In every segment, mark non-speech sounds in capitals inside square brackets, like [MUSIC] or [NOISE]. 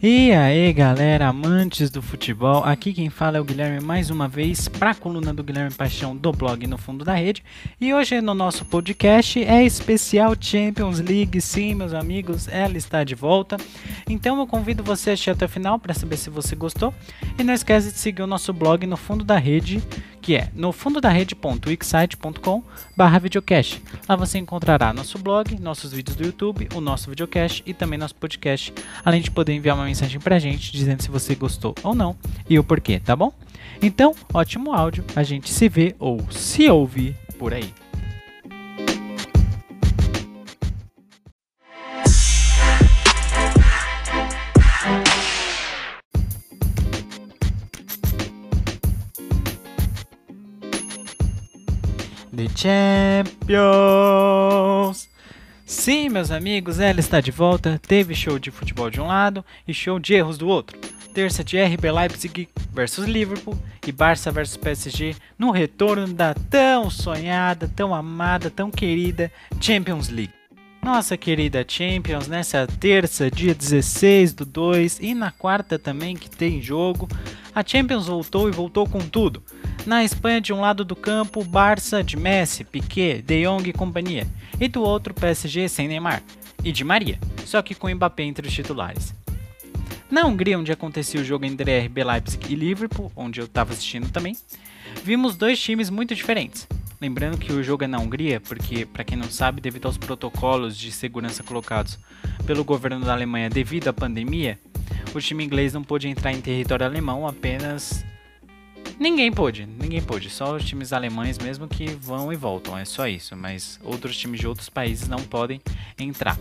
E aí galera, amantes do futebol, aqui quem fala é o Guilherme mais uma vez para a coluna do Guilherme Paixão do blog No Fundo da Rede. E hoje no nosso podcast é especial Champions League, sim meus amigos, ela está de volta. Então eu convido você a assistir até o final para saber se você gostou. E não esquece de seguir o nosso blog No Fundo da Rede, que é no fundo da rede.wixsite.com barra videocast. Lá você encontrará nosso blog, nossos vídeos do YouTube, o nosso videocast e também nosso podcast, além de poder enviar uma mensagem pra gente dizendo se você gostou ou não e o porquê, tá bom? Então, ótimo áudio, a gente se vê ou se ouve por aí. Champions! Sim, meus amigos, ela está de volta. Teve show de futebol de um lado e show de erros do outro. Terça de RB Leipzig versus Liverpool e Barça versus PSG no retorno da tão sonhada, tão amada, tão querida Champions League. Nossa querida Champions, nessa terça, dia 16 do 2 e na quarta também que tem jogo, a Champions voltou e voltou com tudo. Na Espanha, de um lado do campo, Barça de Messi, Piquet, De Jong e companhia, e do outro PSG sem Neymar e de Maria, só que com Mbappé entre os titulares. Na Hungria, onde acontecia o jogo entre RB Leipzig e Liverpool, onde eu estava assistindo também, vimos dois times muito diferentes. Lembrando que o jogo é na Hungria, porque, para quem não sabe, devido aos protocolos de segurança colocados pelo governo da Alemanha devido à pandemia, o time inglês não pôde entrar em território alemão apenas Ninguém pôde, ninguém pôde. Só os times alemães mesmo que vão e voltam, é só isso. Mas outros times de outros países não podem entrar.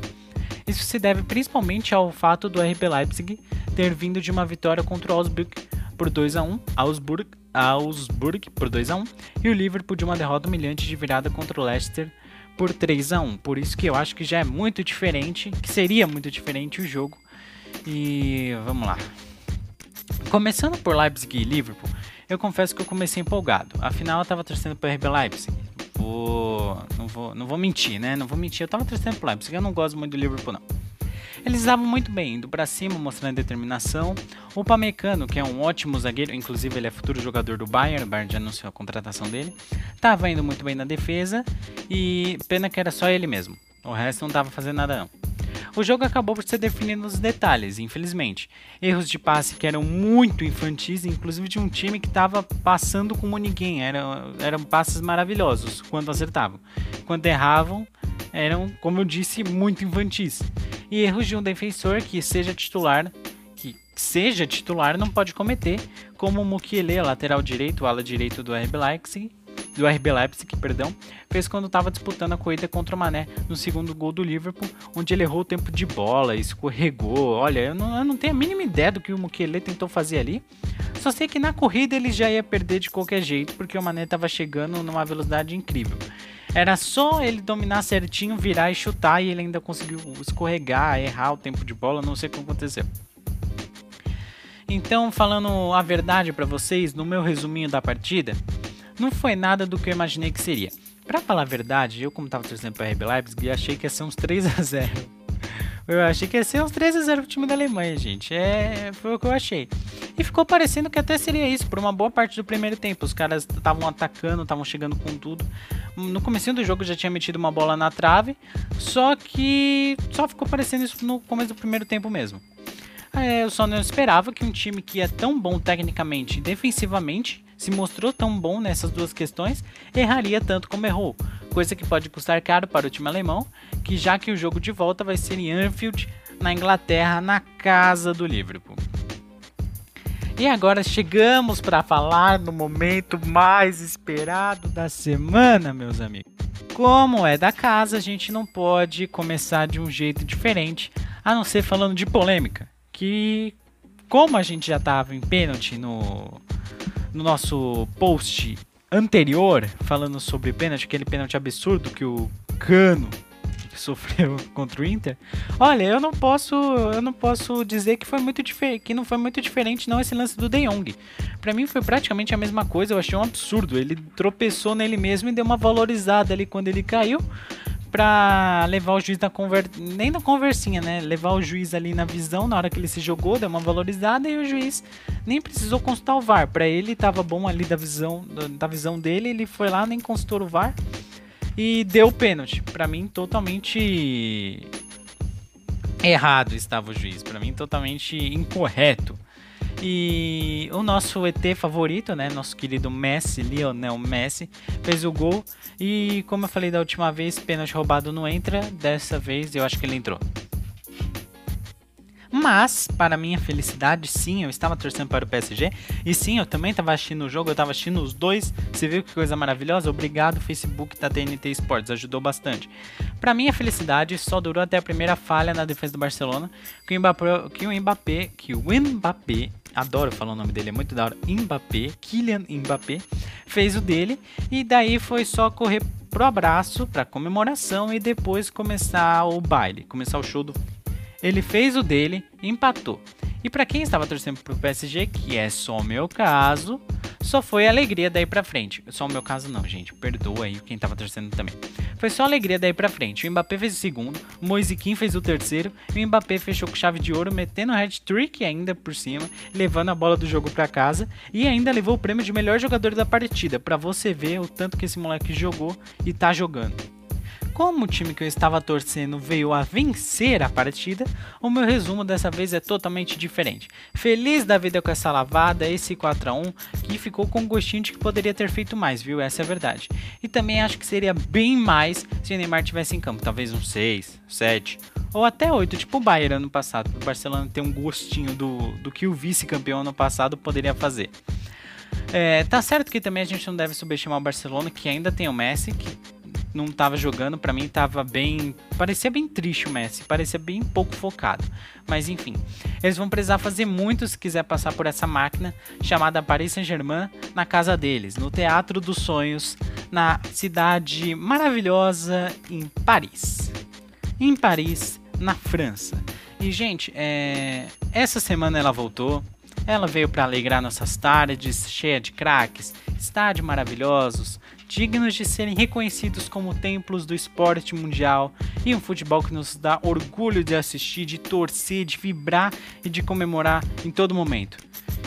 Isso se deve principalmente ao fato do RB Leipzig ter vindo de uma vitória contra o Augsburg por 2 a 1, Augsburg, Augsburg por 2 a 1 e o Liverpool de uma derrota humilhante de virada contra o Leicester por 3 a 1. Por isso que eu acho que já é muito diferente, que seria muito diferente o jogo. E vamos lá. Começando por Leipzig e Liverpool, eu confesso que eu comecei empolgado. Afinal, eu tava torcendo pro RB Leipzig. Vou, não, vou, não vou mentir, né? Não vou mentir. Eu tava torcendo pro Leipzig. Eu não gosto muito do Liverpool, não. Eles estavam muito bem, indo para cima, mostrando determinação. O Pamecano, que é um ótimo zagueiro, inclusive ele é futuro jogador do Bayern, o Bayern já anunciou a contratação dele, estava indo muito bem na defesa e pena que era só ele mesmo. O resto não estava fazendo nada não. O jogo acabou por ser definido nos detalhes, infelizmente. Erros de passe que eram muito infantis, inclusive de um time que estava passando como ninguém. Eram, eram passes maravilhosos quando acertavam. Quando erravam, eram, como eu disse, muito infantis. E erros de um defensor que seja titular, que seja titular, não pode cometer, como o Mukiele, lateral direito, ala direito do RB Leipzig, do RB Leipzig, perdão, fez quando estava disputando a corrida contra o Mané no segundo gol do Liverpool, onde ele errou o tempo de bola, escorregou. Olha, eu não, eu não tenho a mínima ideia do que o Mukele tentou fazer ali. Só sei que na corrida ele já ia perder de qualquer jeito, porque o Mané estava chegando numa velocidade incrível. Era só ele dominar certinho, virar e chutar, e ele ainda conseguiu escorregar, errar o tempo de bola, não sei o que aconteceu. Então, falando a verdade para vocês, no meu resuminho da partida, não foi nada do que eu imaginei que seria. Pra falar a verdade, eu como tava torcendo pra RB Leipzig, achei que ia ser uns 3 a 0 Eu achei que ia ser uns 3 a 0 pro time da Alemanha, gente. É, foi o que eu achei. E ficou parecendo que até seria isso, por uma boa parte do primeiro tempo. Os caras estavam atacando, estavam chegando com tudo. No começo do jogo já tinha metido uma bola na trave, só que só ficou parecendo isso no começo do primeiro tempo mesmo. É, eu só não esperava que um time que é tão bom tecnicamente e defensivamente se mostrou tão bom nessas duas questões, erraria tanto como errou, coisa que pode custar caro para o time alemão, que já que o jogo de volta vai ser em Anfield, na Inglaterra, na casa do Liverpool. E agora chegamos para falar no momento mais esperado da semana, meus amigos. Como é da casa, a gente não pode começar de um jeito diferente, a não ser falando de polêmica. Que, como a gente já estava em pênalti no, no nosso post anterior, falando sobre pênalti, aquele pênalti absurdo que o Cano [LAUGHS] sofreu contra o Inter. Olha, eu não posso, eu não posso dizer que foi muito que não foi muito diferente não esse lance do De Jong. Para mim foi praticamente a mesma coisa, eu achei um absurdo. Ele tropeçou nele mesmo e deu uma valorizada ali quando ele caiu. pra levar o juiz na conver... nem na conversinha, né? Levar o juiz ali na visão na hora que ele se jogou, deu uma valorizada e o juiz nem precisou consultar o VAR. Para ele tava bom ali da visão da visão dele, ele foi lá nem consultou o VAR e deu o pênalti. Para mim totalmente errado estava o juiz, para mim totalmente incorreto. E o nosso ET favorito, né, nosso querido Messi, Lionel Messi, fez o gol e como eu falei da última vez, pênalti roubado não entra, dessa vez eu acho que ele entrou. Mas, para minha felicidade, sim, eu estava torcendo para o PSG. E sim, eu também estava assistindo o jogo, eu estava assistindo os dois. Você viu que coisa maravilhosa? Obrigado, Facebook da TNT Sports, ajudou bastante. Para minha felicidade, só durou até a primeira falha na defesa do Barcelona, que o Mbappé, que o Mbappé, que o Mbappé adoro falar o nome dele, é muito da hora. Mbappé, Kylian Mbappé, fez o dele e daí foi só correr pro abraço, pra comemoração e depois começar o baile, começar o show do ele fez o dele, empatou. E para quem estava torcendo pro PSG, que é só o meu caso, só foi alegria daí pra frente. Só o meu caso não, gente. Perdoa aí quem tava torcendo também. Foi só alegria daí pra frente. O Mbappé fez o segundo, o Moisiquim fez o terceiro, e o Mbappé fechou com chave de ouro, metendo o hat-trick ainda por cima, levando a bola do jogo para casa e ainda levou o prêmio de melhor jogador da partida, para você ver o tanto que esse moleque jogou e tá jogando. Como o time que eu estava torcendo veio a vencer a partida, o meu resumo dessa vez é totalmente diferente. Feliz da vida com essa lavada, esse 4 a 1 que ficou com gostinho de que poderia ter feito mais, viu? Essa é a verdade. E também acho que seria bem mais se o Neymar tivesse em campo, talvez um 6, 7 ou até 8, tipo o Bayern ano passado, para o Barcelona ter um gostinho do, do que o vice-campeão ano passado poderia fazer. É, tá certo que também a gente não deve subestimar o Barcelona, que ainda tem o Messi, que não estava jogando, para mim estava bem, parecia bem triste o Messi, parecia bem pouco focado. Mas enfim, eles vão precisar fazer muito se quiser passar por essa máquina chamada Paris Saint-Germain na casa deles, no Teatro dos Sonhos, na cidade maravilhosa em Paris. Em Paris, na França. E gente, é... essa semana ela voltou. Ela veio para alegrar nossas tardes, cheia de craques, estádios maravilhosos, dignos de serem reconhecidos como templos do esporte mundial e um futebol que nos dá orgulho de assistir, de torcer, de vibrar e de comemorar em todo momento.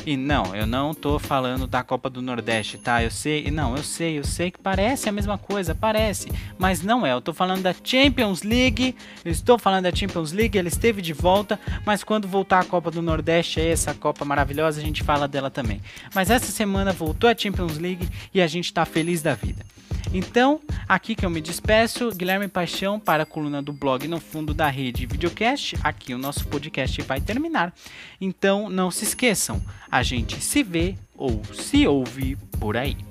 E não, eu não tô falando da Copa do Nordeste, tá? Eu sei, não, eu sei, eu sei que parece a mesma coisa, parece, mas não é. Eu tô falando da Champions League, eu estou falando da Champions League, ela esteve de volta, mas quando voltar a Copa do Nordeste, essa Copa maravilhosa, a gente fala dela também. Mas essa semana voltou a Champions League e a gente tá feliz da vida. Então, aqui que eu me despeço, Guilherme Paixão para a coluna do blog no fundo da rede videocast. Aqui o nosso podcast vai terminar. Então, não se esqueçam, a gente se vê ou se ouve por aí.